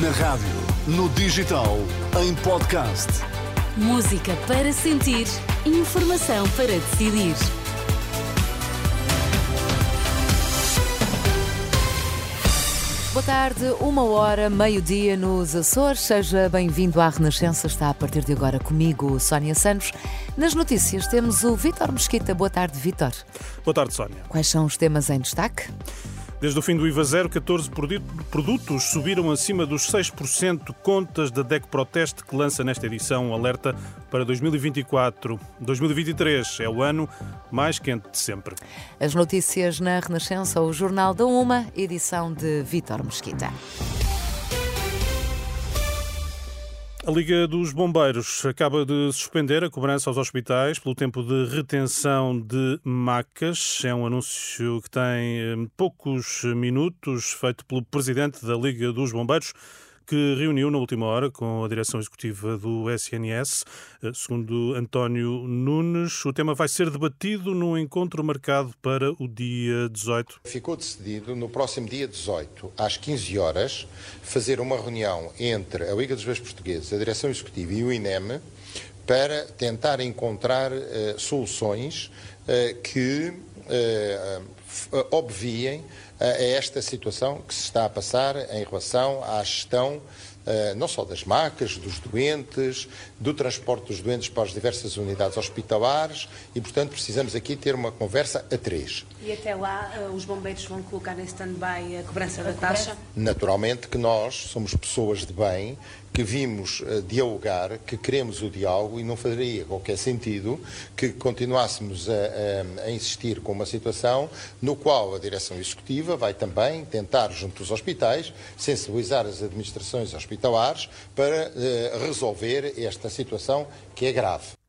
Na rádio, no digital, em podcast. Música para sentir, informação para decidir. Boa tarde, uma hora, meio-dia nos Açores. Seja bem-vindo à Renascença. Está a partir de agora comigo, Sónia Santos. Nas notícias temos o Vítor Mesquita. Boa tarde, Vítor. Boa tarde, Sónia. Quais são os temas em destaque? Desde o fim do IVA zero, 14 produtos subiram acima dos 6%, contas da DEC Proteste, que lança nesta edição um alerta para 2024. 2023 é o ano mais quente de sempre. As notícias na Renascença, o Jornal da Uma, edição de Vítor Mesquita. A Liga dos Bombeiros acaba de suspender a cobrança aos hospitais pelo tempo de retenção de macas. É um anúncio que tem eh, poucos minutos, feito pelo presidente da Liga dos Bombeiros que reuniu na última hora com a direção executiva do SNS. Eh, segundo António Nunes, o tema vai ser debatido num encontro marcado para o dia 18. Ficou decidido no próximo dia 18, às 15 horas, fazer uma reunião entre a Liga dos Bois Portugueses, a direção executiva e o INEM para tentar encontrar uh, soluções uh, que uh, obviem a esta situação que se está a passar em relação à gestão Uh, não só das macas, dos doentes, do transporte dos doentes para as diversas unidades hospitalares e, portanto, precisamos aqui ter uma conversa a três. E até lá uh, os bombeiros vão colocar em stand-by a cobrança da taxa? Naturalmente que nós somos pessoas de bem que vimos uh, dialogar, que queremos o diálogo e não faria qualquer sentido que continuássemos a, a, a, insistir com uma situação no qual a direção executiva vai também tentar, junto dos hospitais, sensibilizar as administrações hospitalares para uh, resolver esta situação que é grave.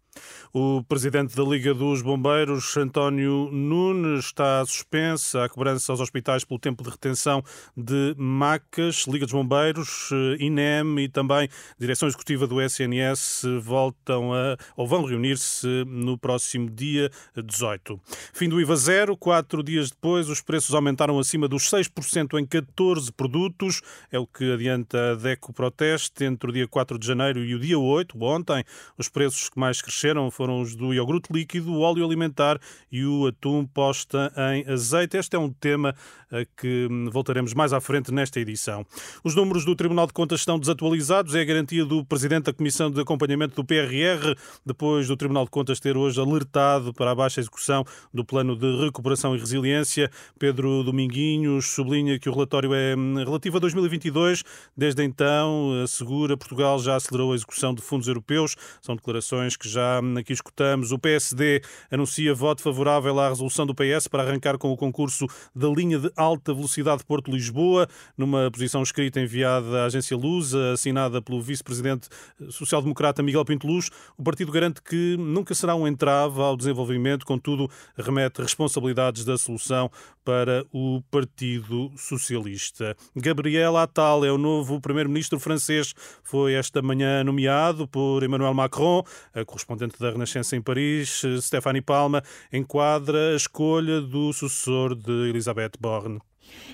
O presidente da Liga dos Bombeiros, António Nunes, está suspensa a cobrança aos hospitais pelo tempo de retenção de macas. Liga dos Bombeiros, eh, INEM e também Direção Executiva do SNS voltam a ou vão reunir-se no próximo dia 18. Fim do IVA zero, quatro dias depois, os preços aumentaram acima dos 6% em 14 produtos. É o que adianta a DECO Proteste entre o dia 4 de janeiro e o dia 8, ontem. Os preços que mais cresceram foram foram os do iogurte líquido, o óleo alimentar e o atum posta em azeite. Este é um tema a que voltaremos mais à frente nesta edição. Os números do Tribunal de Contas estão desatualizados, é a garantia do Presidente da Comissão de Acompanhamento do PRR, depois do Tribunal de Contas ter hoje alertado para a baixa execução do Plano de Recuperação e Resiliência. Pedro Dominguinhos sublinha que o relatório é relativo a 2022. Desde então, assegura Portugal já acelerou a execução de fundos europeus. São declarações que já aqui escutamos. O PSD anuncia voto favorável à resolução do PS para arrancar com o concurso da linha de alta velocidade Porto-Lisboa, numa posição escrita enviada à agência Lusa, assinada pelo vice-presidente social-democrata Miguel Pinto Luz. O partido garante que nunca será um entrave ao desenvolvimento, contudo, remete responsabilidades da solução para o Partido Socialista. Gabriel Attal é o novo primeiro-ministro francês. Foi esta manhã nomeado por Emmanuel Macron, a correspondente da Renascença em Paris, Stéphanie Palma, enquadra a escolha do sucessor de Elisabeth Borne.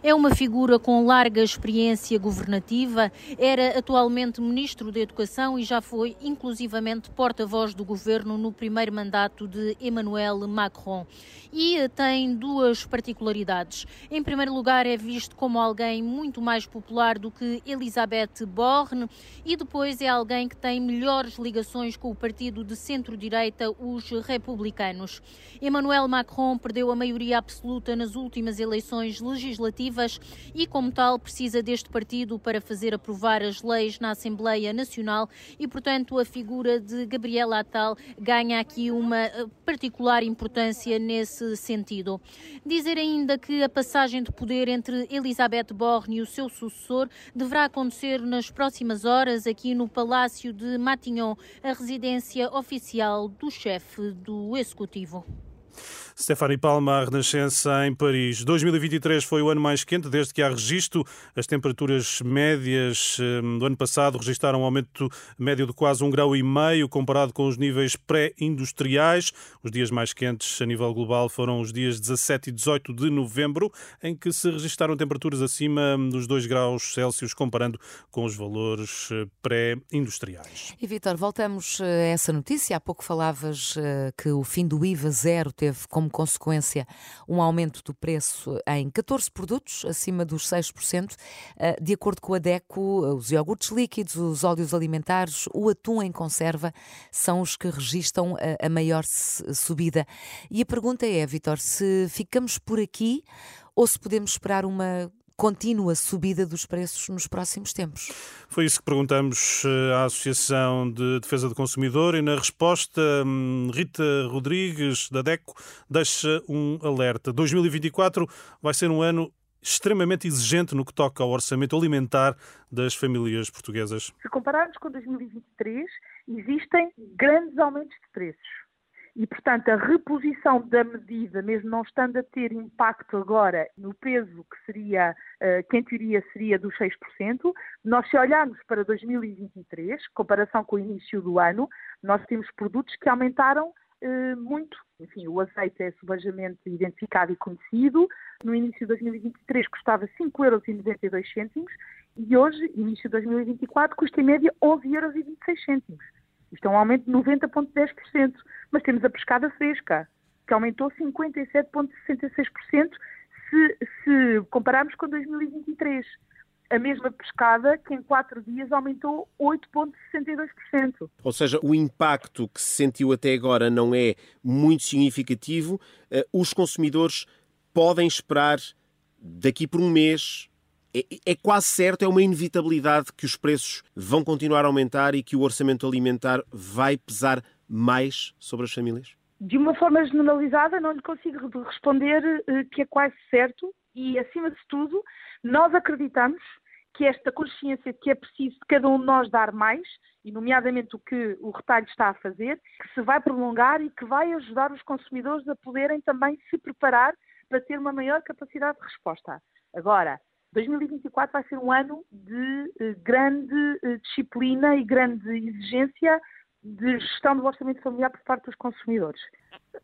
É uma figura com larga experiência governativa, era atualmente Ministro da Educação e já foi inclusivamente porta-voz do governo no primeiro mandato de Emmanuel Macron. E tem duas particularidades. Em primeiro lugar, é visto como alguém muito mais popular do que Elisabeth Borne e depois é alguém que tem melhores ligações com o partido de centro-direita, os republicanos. Emmanuel Macron perdeu a maioria absoluta nas últimas eleições legislativas legislativas e, como tal, precisa deste partido para fazer aprovar as leis na Assembleia Nacional e, portanto, a figura de Gabriela Attal ganha aqui uma eh, particular importância nesse sentido. Dizer ainda que a passagem de poder entre Elizabeth Borne e o seu sucessor deverá acontecer nas próximas horas aqui no Palácio de Matignon, a residência oficial do chefe do Executivo. Stefani Palma, a Renascença em Paris. 2023 foi o ano mais quente desde que há registro. As temperaturas médias hum, do ano passado registaram um aumento médio de quase um grau e meio comparado com os níveis pré-industriais. Os dias mais quentes a nível global foram os dias 17 e 18 de novembro, em que se registaram temperaturas acima dos 2 graus Celsius, comparando com os valores eh, pré-industriais. E Vitor, voltamos eh, a essa notícia. Há pouco falavas eh, que o fim do IVA zero teve como como consequência um aumento do preço em 14 produtos, acima dos 6%. Ah, de acordo com a DECO, os iogurtes líquidos, os óleos alimentares, o atum em conserva são os que registram a maior subida. E a pergunta é, Vitor, se ficamos por aqui ou se podemos esperar uma contínua subida dos preços nos próximos tempos. Foi isso que perguntamos eh, à Associação de Defesa do Consumidor e na resposta hum, Rita Rodrigues da DECO deixa um alerta. 2024 vai ser um ano extremamente exigente no que toca ao orçamento alimentar das famílias portuguesas. Se compararmos com 2023, existem grandes aumentos de preços. E, portanto, a reposição da medida, mesmo não estando a ter impacto agora no peso que seria, uh, que em teoria seria dos 6%, nós se olharmos para 2023, comparação com o início do ano, nós temos produtos que aumentaram uh, muito. Enfim, o azeite é subejamente identificado e conhecido. No início de 2023 custava 5,92 euros e hoje, início de 2024, custa em média 11,26 euros. Isto é um aumento de 90,10%. Mas temos a pescada fresca, que aumentou 57,66% se, se compararmos com 2023. A mesma pescada que em quatro dias aumentou 8,62%. Ou seja, o impacto que se sentiu até agora não é muito significativo. Eh, os consumidores podem esperar daqui por um mês é, é, quase certo, é uma inevitabilidade que os preços vão continuar a aumentar e que o orçamento alimentar vai pesar mais sobre as famílias? De uma forma generalizada, não lhe consigo responder eh, que é quase certo e, acima de tudo, nós acreditamos que esta consciência que é preciso de cada um de nós dar mais, e nomeadamente o que o retalho está a fazer, que se vai prolongar e que vai ajudar os consumidores a poderem também se preparar para ter uma maior capacidade de resposta. Agora, 2024 vai ser um ano de eh, grande eh, disciplina e grande exigência de gestão do orçamento familiar por parte dos consumidores.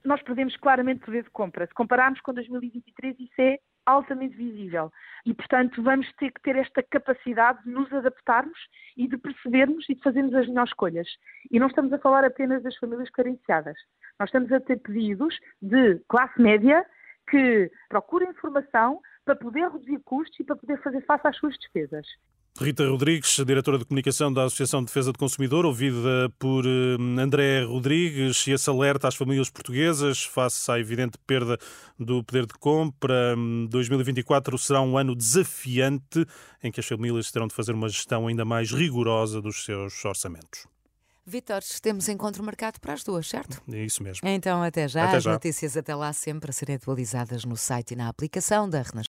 Nós perdemos claramente poder de compra. Se compararmos com 2023, isso é altamente visível. E, portanto, vamos ter que ter esta capacidade de nos adaptarmos e de percebermos e de fazermos as melhores escolhas. E não estamos a falar apenas das famílias carenciadas. Nós estamos a ter pedidos de classe média que procurem informação para poder reduzir custos e para poder fazer face às suas despesas. Rita Rodrigues, diretora de comunicação da Associação de Defesa do Consumidor, ouvida por eh, André Rodrigues, e esse alerta às famílias portuguesas face à evidente perda do poder de compra. 2024 será um ano desafiante em que as famílias terão de fazer uma gestão ainda mais rigorosa dos seus orçamentos. Vitor, temos encontro marcado para as duas, certo? É isso mesmo. Então, até já. Até as já. notícias até lá sempre a serem atualizadas no site e na aplicação da Renascença.